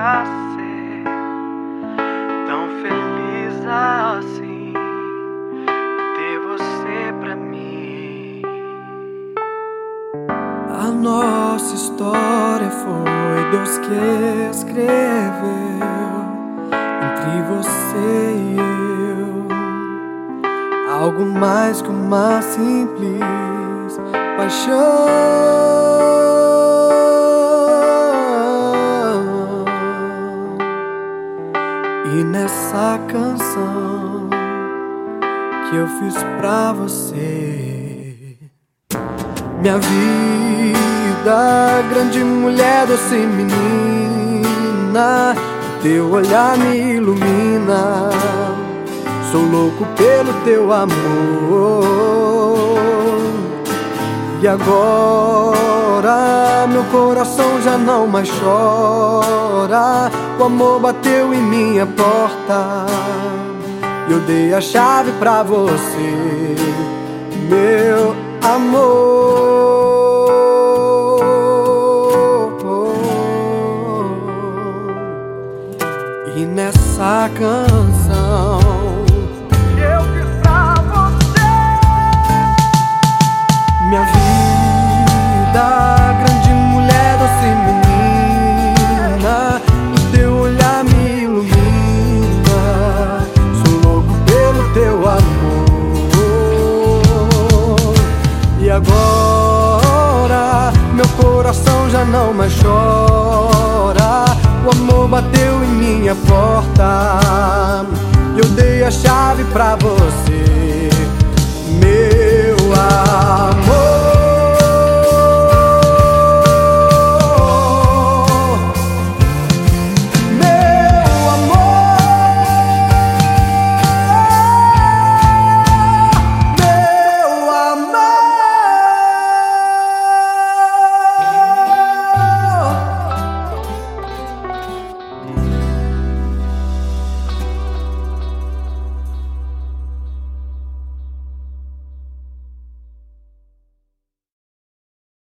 pra ser tão feliz assim ter você pra mim. A nossa história foi Deus que escreveu entre você e eu. Algo mais que uma simples paixão. Nessa canção que eu fiz pra você, minha vida, grande mulher, doce menina, teu olhar me ilumina. Sou louco pelo teu amor. E agora meu coração já não mais chora. O amor bateu em minha porta. Eu dei a chave pra você, meu amor. E nessa canção eu fiz pra você. Minha vida, Agora, meu coração já não mais chora. O amor bateu em minha porta. Eu dei a chave pra você,